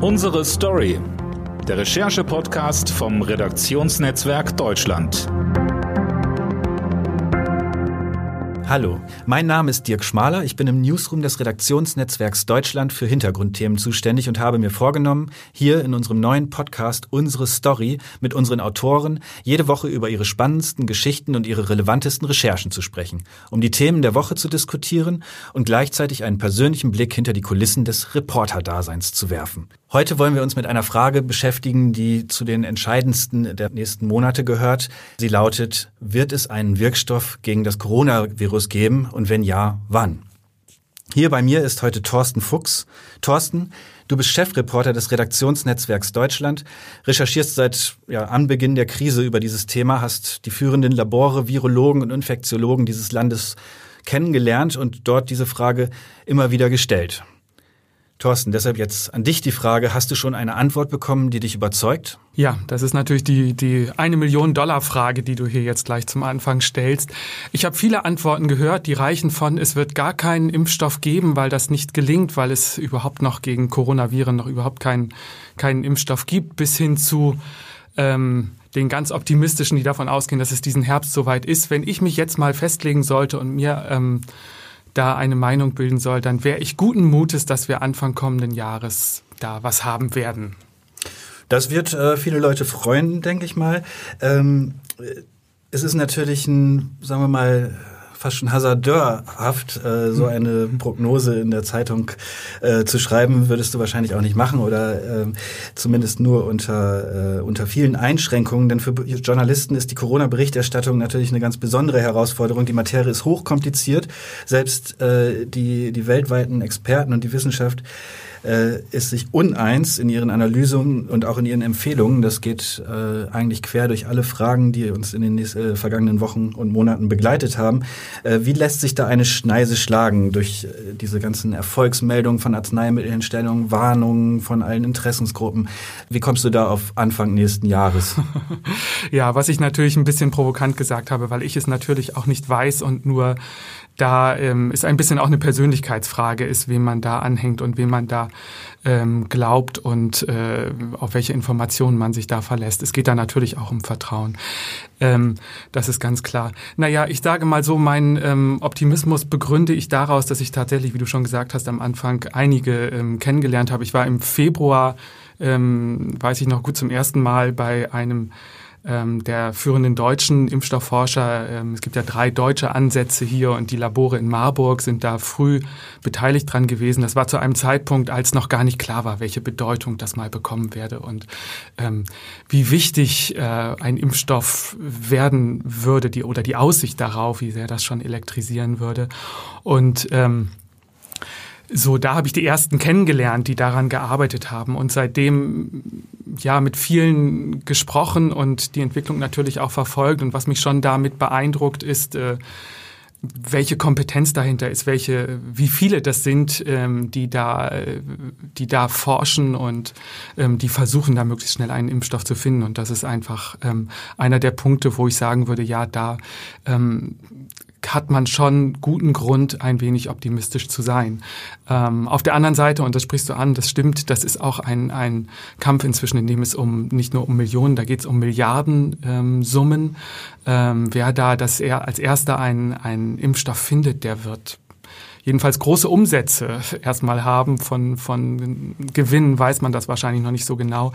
Unsere Story. Der Recherche-Podcast vom Redaktionsnetzwerk Deutschland. Hallo, mein Name ist Dirk Schmaler. Ich bin im Newsroom des Redaktionsnetzwerks Deutschland für Hintergrundthemen zuständig und habe mir vorgenommen, hier in unserem neuen Podcast Unsere Story mit unseren Autoren jede Woche über ihre spannendsten Geschichten und ihre relevantesten Recherchen zu sprechen, um die Themen der Woche zu diskutieren und gleichzeitig einen persönlichen Blick hinter die Kulissen des Reporterdaseins zu werfen. Heute wollen wir uns mit einer Frage beschäftigen, die zu den entscheidendsten der nächsten Monate gehört. Sie lautet, wird es einen Wirkstoff gegen das Coronavirus geben und wenn ja, wann? Hier bei mir ist heute Thorsten Fuchs. Thorsten, du bist Chefreporter des Redaktionsnetzwerks Deutschland, recherchierst seit ja, Anbeginn der Krise über dieses Thema, hast die führenden Labore, Virologen und Infektiologen dieses Landes kennengelernt und dort diese Frage immer wieder gestellt. Thorsten, deshalb jetzt an dich die Frage, hast du schon eine Antwort bekommen, die dich überzeugt? Ja, das ist natürlich die, die eine Million Dollar Frage, die du hier jetzt gleich zum Anfang stellst. Ich habe viele Antworten gehört, die reichen von, es wird gar keinen Impfstoff geben, weil das nicht gelingt, weil es überhaupt noch gegen Coronaviren noch überhaupt keinen, keinen Impfstoff gibt, bis hin zu ähm, den ganz optimistischen, die davon ausgehen, dass es diesen Herbst soweit ist. Wenn ich mich jetzt mal festlegen sollte und mir ähm, da eine Meinung bilden soll, dann wäre ich guten Mutes, dass wir Anfang kommenden Jahres da was haben werden. Das wird äh, viele Leute freuen, denke ich mal. Ähm, es ist natürlich ein, sagen wir mal, fast schon hasardeurhaft, äh, so mhm. eine Prognose in der Zeitung äh, zu schreiben, würdest du wahrscheinlich auch nicht machen oder äh, zumindest nur unter, äh, unter vielen Einschränkungen. Denn für Journalisten ist die Corona-Berichterstattung natürlich eine ganz besondere Herausforderung. Die Materie ist hochkompliziert. Selbst äh, die, die weltweiten Experten und die Wissenschaft äh, ist sich uneins in ihren Analysen und auch in ihren Empfehlungen. Das geht äh, eigentlich quer durch alle Fragen, die uns in den nächsten, äh, vergangenen Wochen und Monaten begleitet haben. Äh, wie lässt sich da eine Schneise schlagen durch äh, diese ganzen Erfolgsmeldungen von Arzneimittelherstellungen, Warnungen von allen Interessensgruppen? Wie kommst du da auf Anfang nächsten Jahres? ja, was ich natürlich ein bisschen provokant gesagt habe, weil ich es natürlich auch nicht weiß und nur da ähm, ist ein bisschen auch eine Persönlichkeitsfrage ist, wem man da anhängt und wem man da ähm, glaubt und äh, auf welche Informationen man sich da verlässt. Es geht da natürlich auch um Vertrauen. Ähm, das ist ganz klar. Naja, ich sage mal so, meinen ähm, Optimismus begründe ich daraus, dass ich tatsächlich, wie du schon gesagt hast, am Anfang einige ähm, kennengelernt habe. Ich war im Februar, ähm, weiß ich noch gut, zum ersten Mal bei einem ähm, der führenden deutschen Impfstoffforscher. Ähm, es gibt ja drei deutsche Ansätze hier und die Labore in Marburg sind da früh beteiligt dran gewesen. Das war zu einem Zeitpunkt, als noch gar nicht klar war, welche Bedeutung das mal bekommen werde und ähm, wie wichtig äh, ein Impfstoff werden würde, die oder die Aussicht darauf, wie sehr das schon elektrisieren würde. Und ähm, so, da habe ich die ersten kennengelernt, die daran gearbeitet haben und seitdem ja mit vielen gesprochen und die Entwicklung natürlich auch verfolgt. Und was mich schon damit beeindruckt ist, äh, welche Kompetenz dahinter ist, welche, wie viele das sind, ähm, die da, die da forschen und ähm, die versuchen, da möglichst schnell einen Impfstoff zu finden. Und das ist einfach ähm, einer der Punkte, wo ich sagen würde, ja, da ähm, hat man schon guten Grund, ein wenig optimistisch zu sein. Ähm, auf der anderen Seite, und das sprichst du an, das stimmt, das ist auch ein, ein Kampf inzwischen, in dem es um nicht nur um Millionen, da geht es um Milliardensummen. Ähm, ähm, wer da dass er als erster einen, einen Impfstoff findet, der wird jedenfalls große Umsätze erstmal haben von, von Gewinnen, weiß man das wahrscheinlich noch nicht so genau.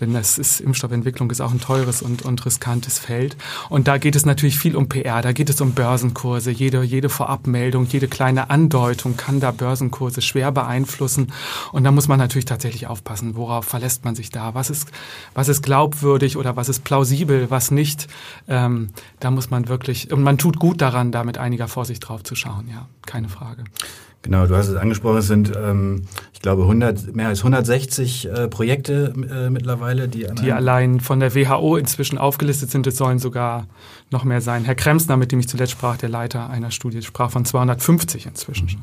Denn das ist, Impfstoffentwicklung ist auch ein teures und, und riskantes Feld. Und da geht es natürlich viel um PR, da geht es um Börsenkurse. Jede, jede Vorabmeldung, jede kleine Andeutung kann da Börsenkurse schwer beeinflussen. Und da muss man natürlich tatsächlich aufpassen, worauf verlässt man sich da? Was ist, was ist glaubwürdig oder was ist plausibel, was nicht? Ähm, da muss man wirklich, und man tut gut daran, da mit einiger Vorsicht drauf zu schauen, ja, keine Frage. Genau, du hast es angesprochen, es sind, ähm, ich glaube, 100, mehr als 160 äh, Projekte äh, mittlerweile, die, die allein von der WHO inzwischen aufgelistet sind. Es sollen sogar noch mehr sein. Herr Kremsner, mit dem ich zuletzt sprach, der Leiter einer Studie, sprach von 250 inzwischen schon.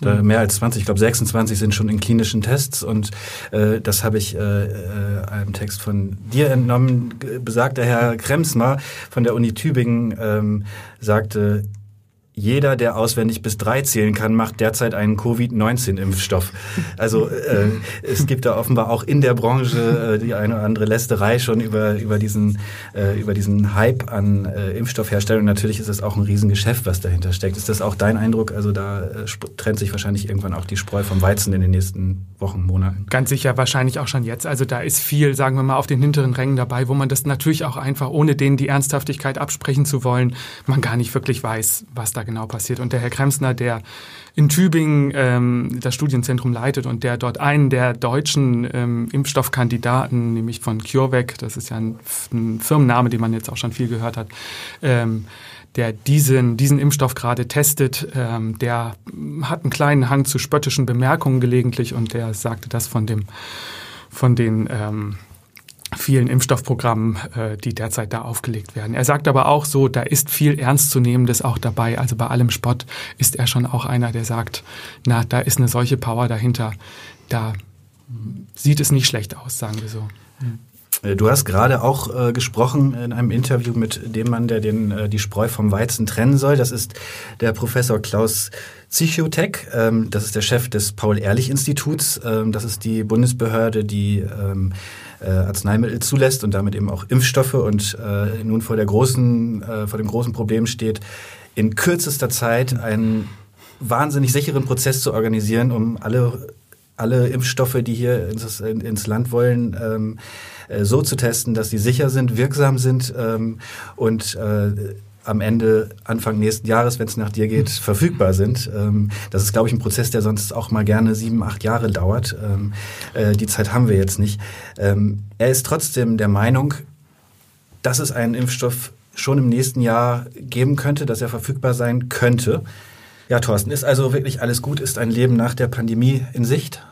Da mehr als 20, ich glaube 26 sind schon in klinischen Tests und äh, das habe ich äh, äh, einem Text von dir entnommen. Besagter Herr Kremsner von der Uni Tübingen ähm, sagte, jeder, der auswendig bis drei zählen kann, macht derzeit einen Covid-19-Impfstoff. Also äh, es gibt da offenbar auch in der Branche äh, die eine oder andere Lästerei schon über, über, diesen, äh, über diesen Hype an äh, Impfstoffherstellung. Natürlich ist es auch ein Riesengeschäft, was dahinter steckt. Ist das auch dein Eindruck? Also da äh, trennt sich wahrscheinlich irgendwann auch die Spreu vom Weizen in den nächsten Wochen, Monaten. Ganz sicher, wahrscheinlich auch schon jetzt. Also da ist viel, sagen wir mal, auf den hinteren Rängen dabei, wo man das natürlich auch einfach, ohne denen die Ernsthaftigkeit absprechen zu wollen, man gar nicht wirklich weiß, was da genau passiert. Und der Herr Kremsner, der in Tübingen ähm, das Studienzentrum leitet und der dort einen der deutschen ähm, Impfstoffkandidaten, nämlich von CureVac, das ist ja ein, ein, Firmenname, den man jetzt auch schon viel gehört hat, ähm, der diesen, diesen Impfstoff gerade testet, ähm, der hat einen kleinen Hang zu spöttischen Bemerkungen gelegentlich und der sagte das von dem von den ähm, vielen Impfstoffprogrammen, äh, die derzeit da aufgelegt werden. Er sagt aber auch so, da ist viel Ernstzunehmendes auch dabei. Also bei allem Spott ist er schon auch einer, der sagt, na, da ist eine solche Power dahinter. Da sieht es nicht schlecht aus, sagen wir so. Äh, du hast gerade auch äh, gesprochen in einem Interview mit dem Mann, der den, äh, die Spreu vom Weizen trennen soll. Das ist der Professor Klaus Zichotek. Ähm, das ist der Chef des Paul-Ehrlich-Instituts. Ähm, das ist die Bundesbehörde, die ähm, äh, Arzneimittel zulässt und damit eben auch Impfstoffe und äh, nun vor der großen, äh, vor dem großen Problem steht, in kürzester Zeit einen wahnsinnig sicheren Prozess zu organisieren, um alle alle Impfstoffe, die hier ins, ins Land wollen, ähm, äh, so zu testen, dass sie sicher sind, wirksam sind ähm, und äh, am Ende Anfang nächsten Jahres, wenn es nach dir geht, verfügbar sind. Ähm, das ist, glaube ich, ein Prozess, der sonst auch mal gerne sieben, acht Jahre dauert. Ähm, äh, die Zeit haben wir jetzt nicht. Ähm, er ist trotzdem der Meinung, dass es einen Impfstoff schon im nächsten Jahr geben könnte, dass er verfügbar sein könnte. Ja, Thorsten, ist also wirklich alles gut? Ist ein Leben nach der Pandemie in Sicht?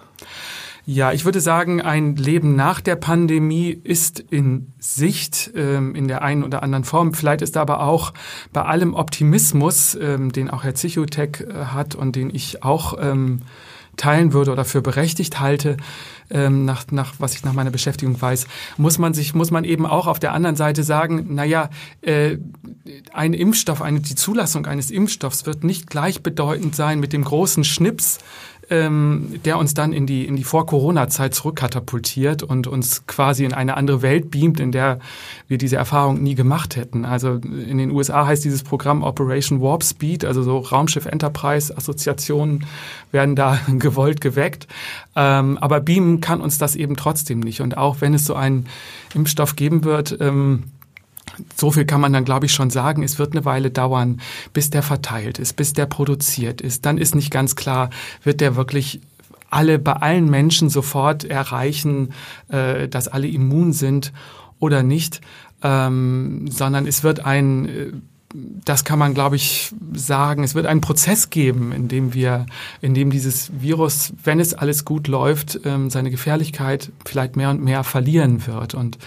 Ja, ich würde sagen, ein Leben nach der Pandemie ist in Sicht ähm, in der einen oder anderen Form. Vielleicht ist aber auch bei allem Optimismus, ähm, den auch Herr Zichotek äh, hat und den ich auch ähm, teilen würde oder für berechtigt halte, ähm, nach, nach was ich nach meiner Beschäftigung weiß, muss man sich, muss man eben auch auf der anderen Seite sagen, naja, äh, ein Impfstoff, eine, die Zulassung eines Impfstoffs wird nicht gleichbedeutend sein mit dem großen Schnips ähm, der uns dann in die, in die Vor-Corona-Zeit zurückkatapultiert und uns quasi in eine andere Welt beamt, in der wir diese Erfahrung nie gemacht hätten. Also in den USA heißt dieses Programm Operation Warp Speed, also so Raumschiff Enterprise Assoziationen werden da gewollt geweckt. Ähm, aber beamen kann uns das eben trotzdem nicht. Und auch wenn es so einen Impfstoff geben wird, ähm, so viel kann man dann, glaube ich, schon sagen. Es wird eine Weile dauern, bis der verteilt ist, bis der produziert ist. Dann ist nicht ganz klar, wird der wirklich alle bei allen Menschen sofort erreichen, äh, dass alle immun sind oder nicht, ähm, sondern es wird ein äh, das kann man, glaube ich, sagen. Es wird einen Prozess geben, in dem wir, in dem dieses Virus, wenn es alles gut läuft, ähm, seine Gefährlichkeit vielleicht mehr und mehr verlieren wird. Und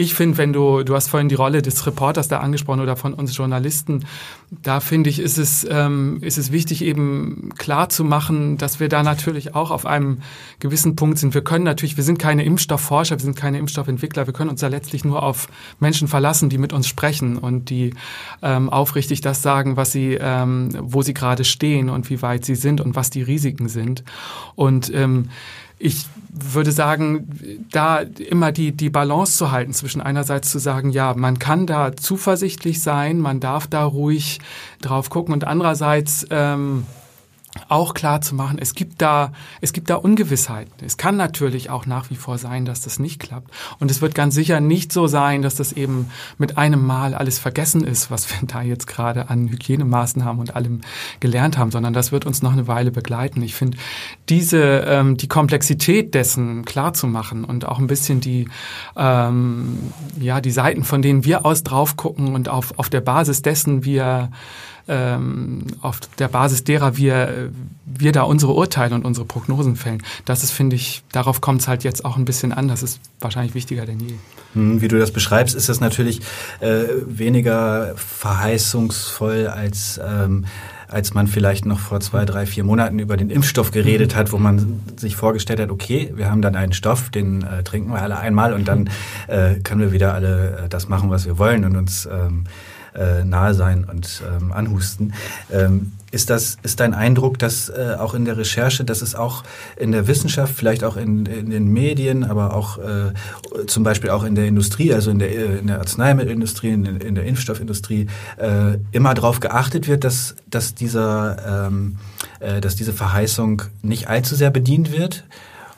ich finde, wenn du, du hast vorhin die Rolle des Reporters da angesprochen oder von uns Journalisten, da finde ich, ist es, ähm, ist es wichtig, eben klar zu machen, dass wir da natürlich auch auf einem gewissen Punkt sind. Wir können natürlich, wir sind keine Impfstoffforscher, wir sind keine Impfstoffentwickler, wir können uns da letztlich nur auf Menschen verlassen, die mit uns sprechen und die ähm, aufrichtig das sagen, was sie, ähm, wo sie gerade stehen und wie weit sie sind und was die Risiken sind. Und ähm, ich würde sagen, da immer die, die Balance zu halten zwischen einerseits zu sagen, ja, man kann da zuversichtlich sein, man darf da ruhig drauf gucken und andererseits ähm, auch klar zu machen, es gibt da, es gibt da Ungewissheiten. Es kann natürlich auch nach wie vor sein, dass das nicht klappt. Und es wird ganz sicher nicht so sein, dass das eben mit einem Mal alles vergessen ist, was wir da jetzt gerade an Hygienemaßnahmen und allem gelernt haben, sondern das wird uns noch eine Weile begleiten. Ich finde, diese, ähm, die Komplexität dessen klar zu machen und auch ein bisschen die, ähm, ja, die Seiten, von denen wir aus drauf gucken und auf, auf der Basis dessen wir ähm, auf der Basis derer wir, wir da unsere Urteile und unsere Prognosen fällen. Das ist, finde ich, darauf kommt es halt jetzt auch ein bisschen an. Das ist wahrscheinlich wichtiger denn je. Hm, wie du das beschreibst, ist das natürlich äh, weniger verheißungsvoll als ähm, als man vielleicht noch vor zwei, drei, vier Monaten über den Impfstoff geredet hat, wo man sich vorgestellt hat, okay, wir haben dann einen Stoff, den äh, trinken wir alle einmal und dann äh, können wir wieder alle äh, das machen, was wir wollen und uns ähm, äh, nahe sein und ähm, anhusten. Ähm, ist das, ist dein Eindruck, dass äh, auch in der Recherche, dass es auch in der Wissenschaft, vielleicht auch in, in den Medien, aber auch äh, zum Beispiel auch in der Industrie, also in der, äh, in der Arzneimittelindustrie, in, in der Impfstoffindustrie, äh, immer darauf geachtet wird, dass, dass, dieser, ähm, äh, dass diese Verheißung nicht allzu sehr bedient wird?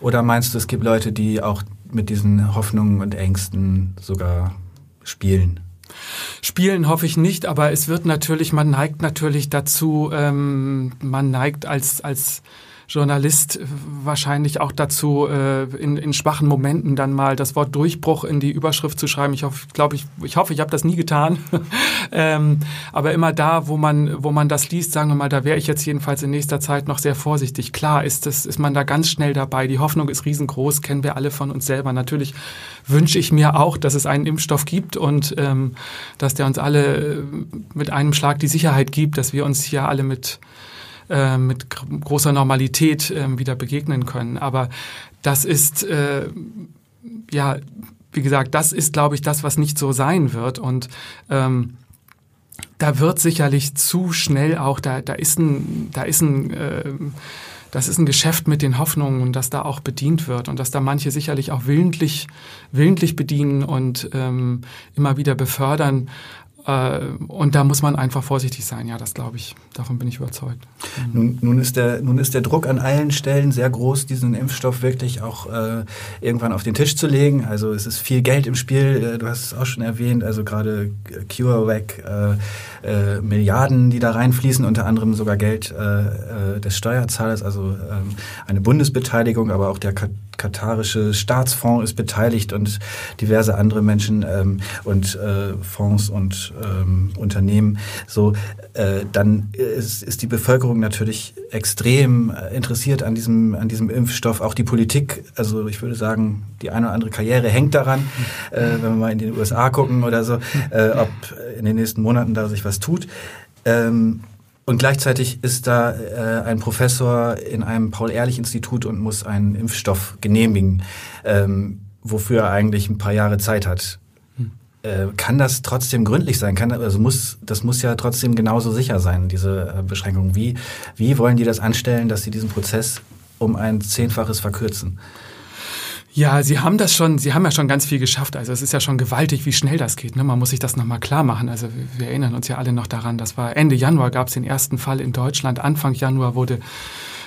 Oder meinst du, es gibt Leute, die auch mit diesen Hoffnungen und Ängsten sogar spielen? Spielen hoffe ich nicht, aber es wird natürlich, man neigt natürlich dazu, ähm, man neigt als, als Journalist wahrscheinlich auch dazu, äh, in, in schwachen Momenten dann mal das Wort Durchbruch in die Überschrift zu schreiben. Ich hoffe, glaube ich, ich hoffe, ich habe das nie getan. ähm, aber immer da, wo man, wo man das liest, sagen wir mal, da wäre ich jetzt jedenfalls in nächster Zeit noch sehr vorsichtig. Klar ist das, ist man da ganz schnell dabei. Die Hoffnung ist riesengroß, kennen wir alle von uns selber. Natürlich wünsche ich mir auch, dass es einen Impfstoff gibt und ähm, dass der uns alle äh, mit einem Schlag die Sicherheit gibt, dass wir uns hier alle mit äh, mit großer Normalität äh, wieder begegnen können. Aber das ist, äh, ja, wie gesagt, das ist, glaube ich, das, was nicht so sein wird. Und ähm, da wird sicherlich zu schnell auch, da, da ist ein, da ist ein, äh, das ist ein Geschäft mit den Hoffnungen, dass da auch bedient wird und dass da manche sicherlich auch willentlich, willentlich bedienen und ähm, immer wieder befördern. Äh, und da muss man einfach vorsichtig sein, ja, das glaube ich. Davon bin ich überzeugt. Nun, nun, ist der, nun ist der Druck an allen Stellen sehr groß, diesen Impfstoff wirklich auch äh, irgendwann auf den Tisch zu legen. Also es ist viel Geld im Spiel, äh, du hast es auch schon erwähnt, also gerade CureVac, äh, äh, Milliarden, die da reinfließen, unter anderem sogar Geld äh, des Steuerzahlers, also ähm, eine Bundesbeteiligung, aber auch der katarische Staatsfonds ist beteiligt und diverse andere Menschen ähm, und äh, Fonds und ähm, Unternehmen. So, äh, dann ist, ist die Bevölkerung natürlich extrem äh, interessiert an diesem an diesem Impfstoff. Auch die Politik, also ich würde sagen, die eine oder andere Karriere hängt daran, äh, wenn wir mal in den USA gucken oder so, äh, ob in den nächsten Monaten da sich was tut. Ähm, und gleichzeitig ist da äh, ein Professor in einem Paul-Ehrlich-Institut und muss einen Impfstoff genehmigen, ähm, wofür er eigentlich ein paar Jahre Zeit hat. Hm. Äh, kann das trotzdem gründlich sein? Kann, also muss, das muss ja trotzdem genauso sicher sein, diese äh, Beschränkung. Wie, wie wollen die das anstellen, dass sie diesen Prozess um ein Zehnfaches verkürzen? Ja, Sie haben das schon, Sie haben ja schon ganz viel geschafft. Also es ist ja schon gewaltig, wie schnell das geht. Ne? Man muss sich das nochmal klar machen. Also wir erinnern uns ja alle noch daran, das war Ende Januar gab es den ersten Fall in Deutschland. Anfang Januar wurde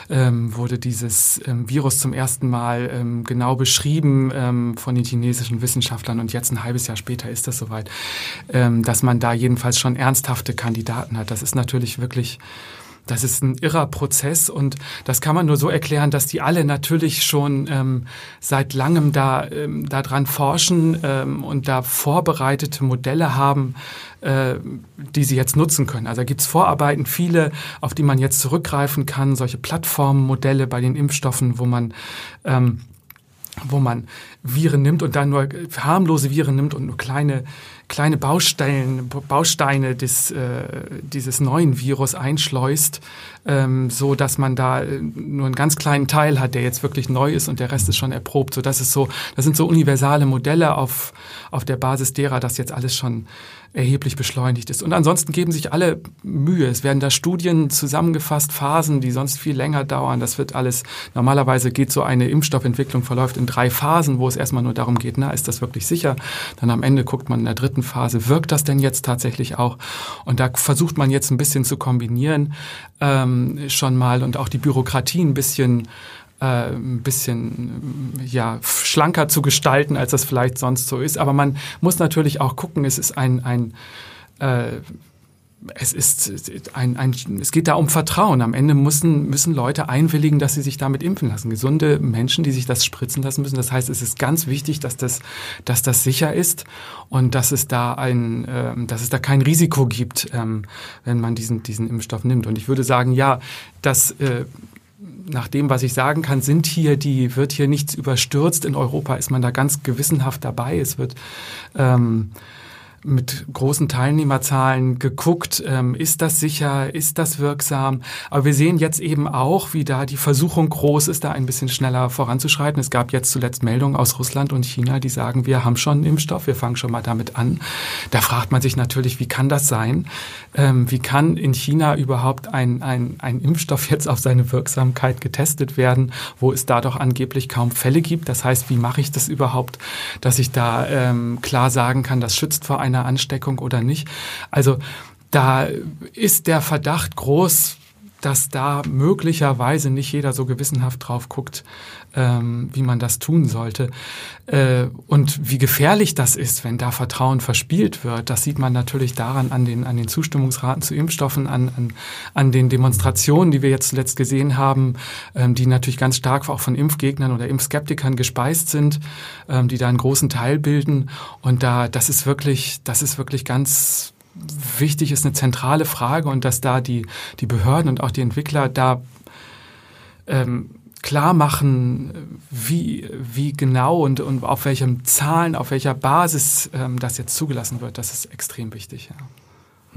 ähm, wurde dieses ähm, Virus zum ersten Mal ähm, genau beschrieben ähm, von den chinesischen Wissenschaftlern und jetzt ein halbes Jahr später ist das soweit, ähm, dass man da jedenfalls schon ernsthafte Kandidaten hat. Das ist natürlich wirklich das ist ein irrer Prozess und das kann man nur so erklären, dass die alle natürlich schon ähm, seit langem da ähm, daran forschen ähm, und da vorbereitete Modelle haben, äh, die sie jetzt nutzen können. Also da gibt's Vorarbeiten, viele, auf die man jetzt zurückgreifen kann, solche Plattformmodelle bei den Impfstoffen, wo man ähm, wo man Viren nimmt und dann nur harmlose Viren nimmt und nur kleine kleine Bausteine, Bausteine des, äh, dieses neuen Virus einschleust, ähm, so dass man da äh, nur einen ganz kleinen Teil hat, der jetzt wirklich neu ist und der Rest ist schon erprobt. So das ist so, das sind so universale Modelle auf auf der Basis derer, das jetzt alles schon erheblich beschleunigt ist. Und ansonsten geben sich alle Mühe. Es werden da Studien zusammengefasst, Phasen, die sonst viel länger dauern. Das wird alles, normalerweise geht so eine Impfstoffentwicklung, verläuft in drei Phasen, wo es erstmal nur darum geht, na, ist das wirklich sicher? Dann am Ende guckt man in der dritten Phase, wirkt das denn jetzt tatsächlich auch? Und da versucht man jetzt ein bisschen zu kombinieren, ähm, schon mal und auch die Bürokratie ein bisschen äh, ein bisschen ja, schlanker zu gestalten, als das vielleicht sonst so ist. Aber man muss natürlich auch gucken, es ist ein, ein äh, es ist ein, ein, es geht da um Vertrauen. Am Ende müssen, müssen Leute einwilligen, dass sie sich damit impfen lassen. Gesunde Menschen, die sich das spritzen lassen müssen. Das heißt, es ist ganz wichtig, dass das, dass das sicher ist und dass es da ein, äh, dass es da kein Risiko gibt, ähm, wenn man diesen, diesen Impfstoff nimmt. Und ich würde sagen, ja, das äh, nach dem, was ich sagen kann, sind hier die, wird hier nichts überstürzt. In Europa ist man da ganz gewissenhaft dabei. Es wird, ähm, mit großen Teilnehmerzahlen geguckt, ähm, ist das sicher, ist das wirksam. Aber wir sehen jetzt eben auch, wie da die Versuchung groß ist, da ein bisschen schneller voranzuschreiten. Es gab jetzt zuletzt Meldungen aus Russland und China, die sagen, wir haben schon einen Impfstoff, wir fangen schon mal damit an. Da fragt man sich natürlich, wie kann das sein? Ähm, wie kann in China überhaupt ein, ein, ein Impfstoff jetzt auf seine Wirksamkeit getestet werden, wo es da doch angeblich kaum Fälle gibt? Das heißt, wie mache ich das überhaupt, dass ich da ähm, klar sagen kann, das schützt vor einer Ansteckung oder nicht? Also da ist der Verdacht groß, dass da möglicherweise nicht jeder so gewissenhaft drauf guckt, ähm, wie man das tun sollte. Äh, und wie gefährlich das ist, wenn da Vertrauen verspielt wird, das sieht man natürlich daran an den, an den Zustimmungsraten zu Impfstoffen, an, an, an den Demonstrationen, die wir jetzt zuletzt gesehen haben, ähm, die natürlich ganz stark auch von Impfgegnern oder Impfskeptikern gespeist sind, ähm, die da einen großen Teil bilden. Und da, das ist wirklich, das ist wirklich ganz wichtig ist, eine zentrale Frage und dass da die, die Behörden und auch die Entwickler da ähm, klar machen, wie, wie genau und, und auf welchen Zahlen, auf welcher Basis ähm, das jetzt zugelassen wird, das ist extrem wichtig. Ja.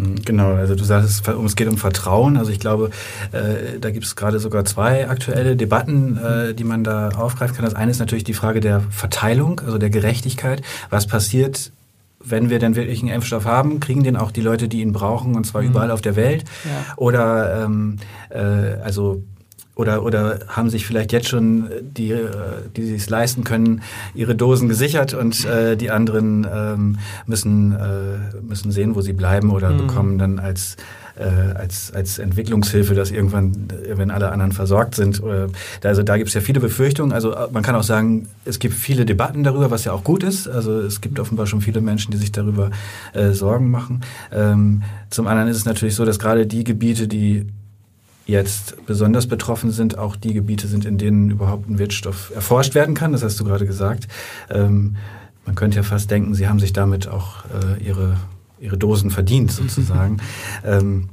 Hm, genau, also du sagst, es geht um Vertrauen. Also ich glaube, äh, da gibt es gerade sogar zwei aktuelle Debatten, äh, die man da aufgreifen kann. Das eine ist natürlich die Frage der Verteilung, also der Gerechtigkeit. Was passiert wenn wir denn wirklich einen Impfstoff haben, kriegen den auch die Leute, die ihn brauchen, und zwar mhm. überall auf der Welt. Ja. Oder ähm, äh, also oder oder haben sich vielleicht jetzt schon die, äh, die es leisten können, ihre Dosen gesichert und äh, die anderen ähm, müssen äh, müssen sehen, wo sie bleiben oder mhm. bekommen dann als äh, als, als Entwicklungshilfe, dass irgendwann, wenn alle anderen versorgt sind. Oder, also da gibt es ja viele Befürchtungen. Also äh, man kann auch sagen, es gibt viele Debatten darüber, was ja auch gut ist. Also es gibt offenbar schon viele Menschen, die sich darüber äh, Sorgen machen. Ähm, zum anderen ist es natürlich so, dass gerade die Gebiete, die jetzt besonders betroffen sind, auch die Gebiete sind, in denen überhaupt ein Wirkstoff erforscht werden kann. Das hast du gerade gesagt. Ähm, man könnte ja fast denken, sie haben sich damit auch äh, ihre ihre Dosen verdient sozusagen. ähm,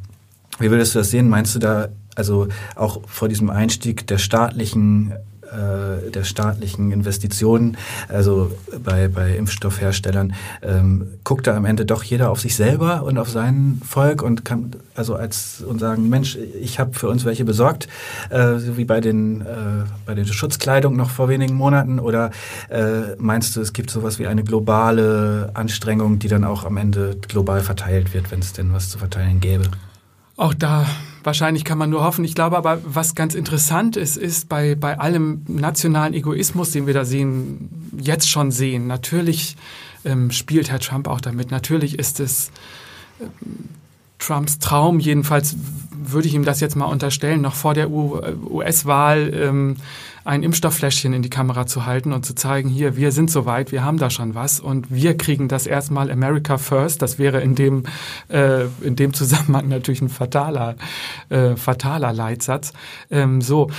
wie würdest du das sehen? Meinst du da also auch vor diesem Einstieg der staatlichen äh, der staatlichen Investitionen, also bei, bei Impfstoffherstellern, ähm, guckt da am Ende doch jeder auf sich selber und auf sein Volk und kann also als und sagen, Mensch, ich habe für uns welche besorgt, äh, so wie bei den äh, bei der Schutzkleidung noch vor wenigen Monaten, oder äh, meinst du, es gibt sowas wie eine globale Anstrengung, die dann auch am Ende global verteilt wird, wenn es denn was zu verteilen gäbe? Auch da wahrscheinlich kann man nur hoffen. Ich glaube aber, was ganz interessant ist, ist bei, bei allem nationalen Egoismus, den wir da sehen, jetzt schon sehen. Natürlich ähm, spielt Herr Trump auch damit. Natürlich ist es äh, Trumps Traum, jedenfalls würde ich ihm das jetzt mal unterstellen, noch vor der US-Wahl ähm, ein Impfstofffläschchen in die Kamera zu halten und zu zeigen, hier, wir sind soweit, wir haben da schon was und wir kriegen das erstmal America First. Das wäre in dem, äh, in dem Zusammenhang natürlich ein fataler, äh, fataler Leitsatz. Ähm, so,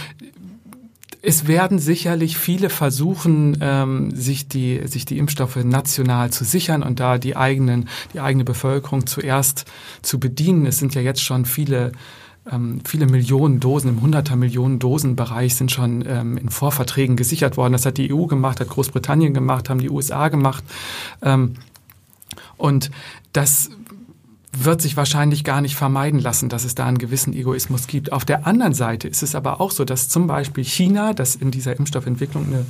es werden sicherlich viele versuchen, ähm, sich die sich die Impfstoffe national zu sichern und da die eigenen die eigene Bevölkerung zuerst zu bedienen. Es sind ja jetzt schon viele ähm, viele Millionen Dosen, im hunderter Millionen Dosen sind schon ähm, in Vorverträgen gesichert worden. Das hat die EU gemacht, hat Großbritannien gemacht, haben die USA gemacht. Ähm, und das wird sich wahrscheinlich gar nicht vermeiden lassen, dass es da einen gewissen Egoismus gibt. Auf der anderen Seite ist es aber auch so, dass zum Beispiel China, das in dieser Impfstoffentwicklung eine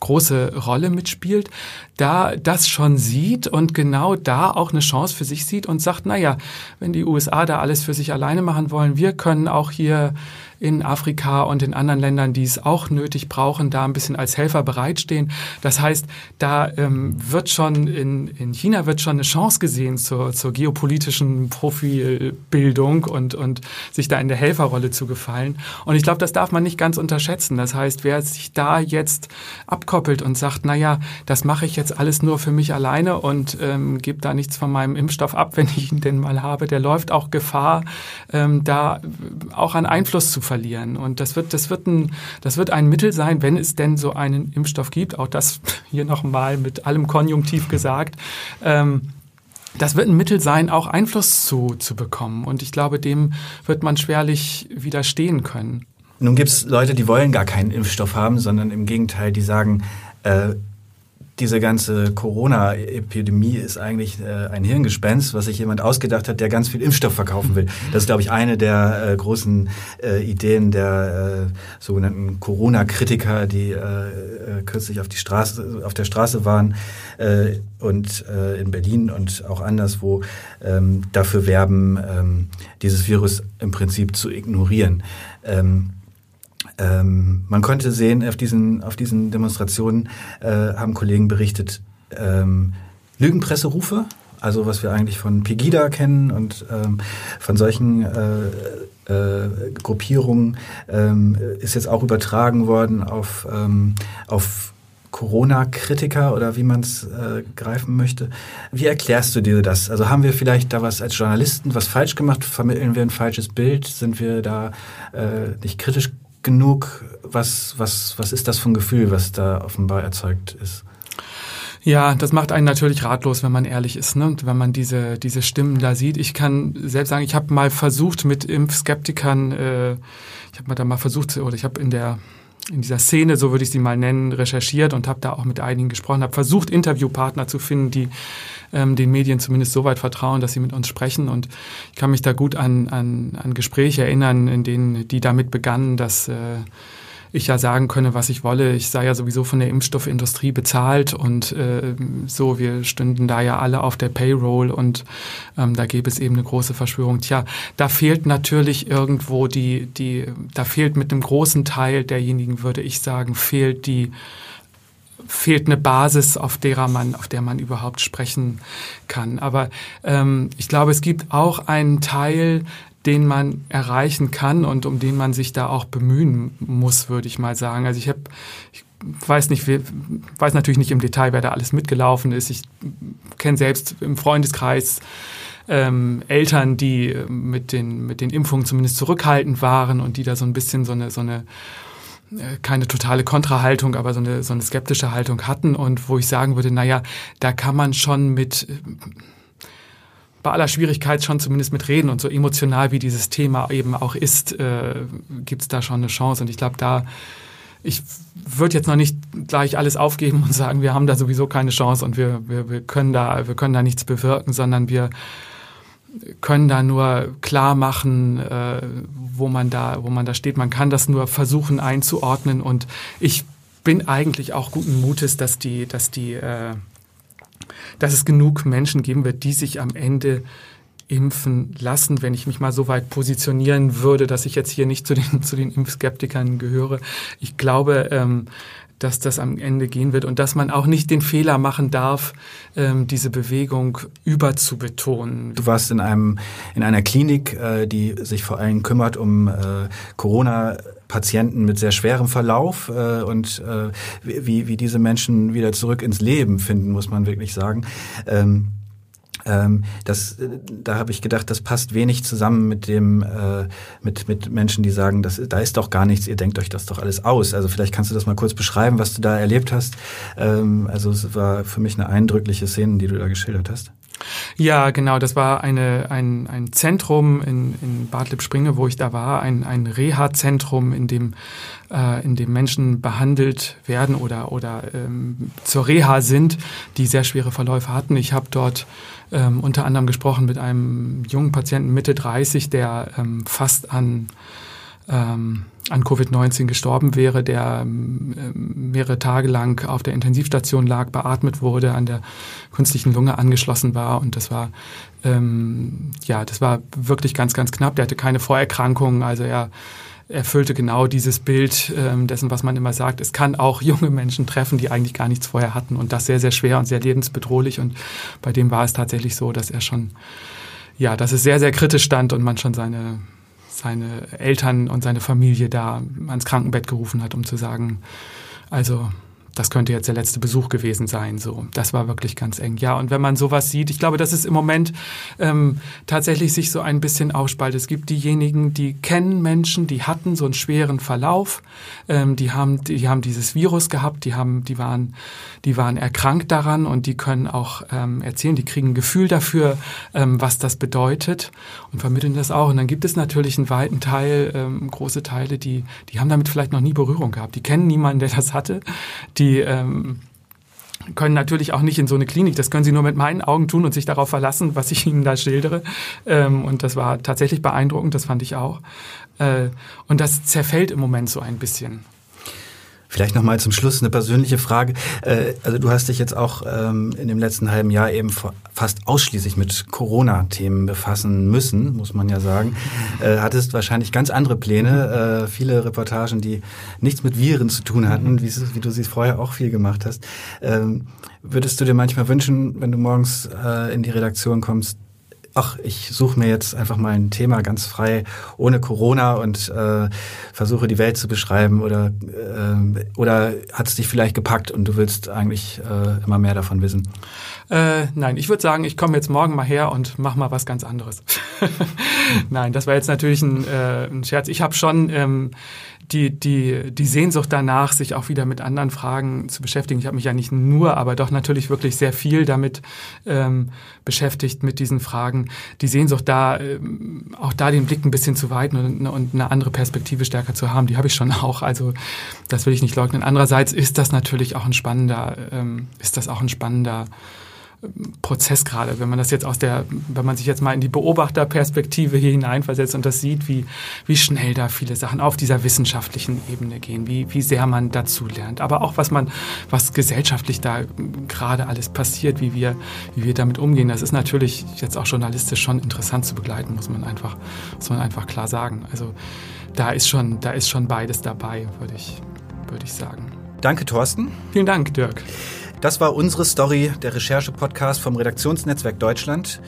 große Rolle mitspielt, da das schon sieht und genau da auch eine Chance für sich sieht und sagt, na ja, wenn die USA da alles für sich alleine machen wollen, wir können auch hier in Afrika und in anderen Ländern, die es auch nötig brauchen, da ein bisschen als Helfer bereitstehen. Das heißt, da ähm, wird schon in, in China wird schon eine Chance gesehen zur, zur geopolitischen Profilbildung und, und sich da in der Helferrolle zu gefallen. Und ich glaube, das darf man nicht ganz unterschätzen. Das heißt, wer sich da jetzt abkoppelt und sagt, na ja, das mache ich jetzt alles nur für mich alleine und ähm, gebe da nichts von meinem Impfstoff ab, wenn ich ihn denn mal habe, der läuft auch Gefahr, ähm, da auch an Einfluss zu verlieren verlieren. Und das wird, das wird ein, das wird ein Mittel sein, wenn es denn so einen Impfstoff gibt. Auch das hier nochmal mit allem Konjunktiv gesagt. Ähm, das wird ein Mittel sein, auch Einfluss zu, zu bekommen. Und ich glaube, dem wird man schwerlich widerstehen können. Nun gibt es Leute, die wollen gar keinen Impfstoff haben, sondern im Gegenteil, die sagen, äh, diese ganze Corona-Epidemie ist eigentlich äh, ein Hirngespenst, was sich jemand ausgedacht hat, der ganz viel Impfstoff verkaufen will. Das ist, glaube ich, eine der äh, großen äh, Ideen der äh, sogenannten Corona-Kritiker, die äh, äh, kürzlich auf die Straße, auf der Straße waren und in Berlin und auch anderswo ähm, dafür werben, ähm, dieses Virus im Prinzip zu ignorieren. Ähm, ähm, man konnte sehen, auf diesen, auf diesen Demonstrationen äh, haben Kollegen berichtet, ähm, Lügenpresserufe, also was wir eigentlich von Pegida kennen und ähm, von solchen äh, äh, Gruppierungen, ähm, ist jetzt auch übertragen worden auf, ähm, auf Corona-Kritiker oder wie man es äh, greifen möchte. Wie erklärst du dir das? Also haben wir vielleicht da was als Journalisten was falsch gemacht? Vermitteln wir ein falsches Bild? Sind wir da äh, nicht kritisch genug? Was, was, was ist das für ein Gefühl, was da offenbar erzeugt ist? Ja, das macht einen natürlich ratlos, wenn man ehrlich ist, ne? Und wenn man diese, diese Stimmen da sieht. Ich kann selbst sagen, ich habe mal versucht mit Impfskeptikern, äh, ich habe mal da mal versucht, oder ich habe in der in dieser Szene, so würde ich sie mal nennen, recherchiert und habe da auch mit einigen gesprochen, habe versucht, Interviewpartner zu finden, die ähm, den Medien zumindest so weit vertrauen, dass sie mit uns sprechen. Und ich kann mich da gut an, an, an Gespräche erinnern, in denen die damit begannen, dass äh, ich ja sagen könne, was ich wolle. Ich sei ja sowieso von der Impfstoffindustrie bezahlt und äh, so, wir stünden da ja alle auf der Payroll und ähm, da gäbe es eben eine große Verschwörung. Tja, da fehlt natürlich irgendwo die, die, da fehlt mit einem großen Teil derjenigen, würde ich sagen, fehlt die fehlt eine Basis, auf derer man, auf der man überhaupt sprechen kann. Aber ähm, ich glaube, es gibt auch einen Teil, den man erreichen kann und um den man sich da auch bemühen muss, würde ich mal sagen. Also ich habe, ich weiß nicht, weiß natürlich nicht im Detail, wer da alles mitgelaufen ist. Ich kenne selbst im Freundeskreis ähm, Eltern, die mit den mit den Impfungen zumindest zurückhaltend waren und die da so ein bisschen so eine so eine äh, keine totale Kontrahaltung, aber so eine, so eine skeptische Haltung hatten und wo ich sagen würde, naja, da kann man schon mit bei aller Schwierigkeit schon zumindest mit reden und so emotional wie dieses Thema eben auch ist, äh, gibt es da schon eine Chance. Und ich glaube, da, ich würde jetzt noch nicht gleich alles aufgeben und sagen, wir haben da sowieso keine Chance und wir, wir, wir können da, wir können da nichts bewirken, sondern wir können da nur klar machen, äh, wo man da, wo man da steht. Man kann das nur versuchen einzuordnen und ich bin eigentlich auch guten Mutes, dass die, dass die äh, dass es genug Menschen geben wird, die sich am Ende impfen lassen, wenn ich mich mal so weit positionieren würde, dass ich jetzt hier nicht zu den, zu den Impfskeptikern gehöre. Ich glaube, ähm, dass das am Ende gehen wird und dass man auch nicht den Fehler machen darf, ähm, diese Bewegung überzubetonen. Du warst in einem in einer Klinik, äh, die sich vor allem kümmert um äh, Corona Patienten mit sehr schwerem Verlauf äh, und äh, wie, wie diese Menschen wieder zurück ins Leben finden, muss man wirklich sagen. Ähm, ähm, das, da habe ich gedacht, das passt wenig zusammen mit dem äh, mit mit Menschen, die sagen, das, da ist doch gar nichts, ihr denkt euch das doch alles aus. Also vielleicht kannst du das mal kurz beschreiben, was du da erlebt hast. Ähm, also es war für mich eine eindrückliche Szene, die du da geschildert hast. Ja, genau. Das war eine, ein, ein Zentrum in, in Bad Lippspringe, wo ich da war, ein, ein Reha-Zentrum, in dem, äh, in dem Menschen behandelt werden oder, oder ähm, zur Reha sind, die sehr schwere Verläufe hatten. Ich habe dort ähm, unter anderem gesprochen mit einem jungen Patienten Mitte 30, der ähm, fast an ähm, an Covid-19 gestorben wäre, der ähm, mehrere Tage lang auf der Intensivstation lag, beatmet wurde, an der künstlichen Lunge angeschlossen war und das war ähm, ja, das war wirklich ganz, ganz knapp. Der hatte keine Vorerkrankungen, also er erfüllte genau dieses Bild ähm, dessen, was man immer sagt. Es kann auch junge Menschen treffen, die eigentlich gar nichts vorher hatten und das sehr, sehr schwer und sehr lebensbedrohlich. Und bei dem war es tatsächlich so, dass er schon, ja, dass es sehr, sehr kritisch stand und man schon seine seine Eltern und seine Familie da ans Krankenbett gerufen hat, um zu sagen, also das könnte jetzt der letzte Besuch gewesen sein. So, das war wirklich ganz eng. Ja, und wenn man sowas sieht, ich glaube, dass es im Moment ähm, tatsächlich sich so ein bisschen ausspaltet. Es gibt diejenigen, die kennen Menschen, die hatten so einen schweren Verlauf, ähm, die haben, die haben dieses Virus gehabt, die haben, die waren, die waren erkrankt daran und die können auch ähm, erzählen, die kriegen ein Gefühl dafür, ähm, was das bedeutet und vermitteln das auch. Und dann gibt es natürlich einen weiten Teil, ähm, große Teile, die, die haben damit vielleicht noch nie Berührung gehabt. Die kennen niemanden, der das hatte. Die die, ähm, können natürlich auch nicht in so eine Klinik. Das können sie nur mit meinen Augen tun und sich darauf verlassen, was ich ihnen da schildere. Ähm, und das war tatsächlich beeindruckend, das fand ich auch. Äh, und das zerfällt im Moment so ein bisschen. Vielleicht noch mal zum Schluss eine persönliche Frage. Äh, also du hast dich jetzt auch ähm, in dem letzten halben Jahr eben fast ausschließlich mit Corona-Themen befassen müssen, muss man ja sagen. Äh, hattest wahrscheinlich ganz andere Pläne, äh, viele Reportagen, die nichts mit Viren zu tun hatten, wie, du sie vorher auch viel gemacht hast. Ähm, würdest du dir manchmal wünschen, wenn du morgens in die Redaktion kommst, ach, ich suche mir jetzt einfach mal ein Thema ganz frei, ohne Corona und äh, versuche die Welt zu beschreiben oder, äh, oder hat es dich vielleicht gepackt und du willst eigentlich äh, immer mehr davon wissen? Äh, nein, ich würde sagen, ich komme jetzt morgen mal her und mach mal was ganz anderes. nein, das war jetzt natürlich ein, äh, ein Scherz. Ich habe schon ähm, die, die, die Sehnsucht danach, sich auch wieder mit anderen Fragen zu beschäftigen. Ich habe mich ja nicht nur, aber doch natürlich wirklich sehr viel damit ähm, beschäftigt, mit diesen Fragen. Die Sehnsucht da, ähm, auch da den Blick ein bisschen zu weiten und, und eine andere Perspektive stärker zu haben, die habe ich schon auch. Also das will ich nicht leugnen. Andererseits ist das natürlich auch ein spannender, ähm, ist das auch ein spannender Prozess gerade, wenn man das jetzt aus der, wenn man sich jetzt mal in die Beobachterperspektive hier hineinversetzt und das sieht, wie, wie schnell da viele Sachen auf dieser wissenschaftlichen Ebene gehen, wie, wie sehr man dazu lernt, aber auch was man, was gesellschaftlich da gerade alles passiert, wie wir, wie wir damit umgehen, das ist natürlich jetzt auch journalistisch schon interessant zu begleiten, muss man einfach, muss man einfach klar sagen. Also da ist schon, da ist schon beides dabei, würde ich, würde ich sagen. Danke, Thorsten. Vielen Dank, Dirk. Das war unsere Story, der Recherche-Podcast vom Redaktionsnetzwerk Deutschland.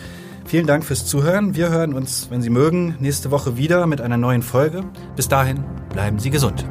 Vielen Dank fürs Zuhören. Wir hören uns, wenn Sie mögen, nächste Woche wieder mit einer neuen Folge. Bis dahin, bleiben Sie gesund.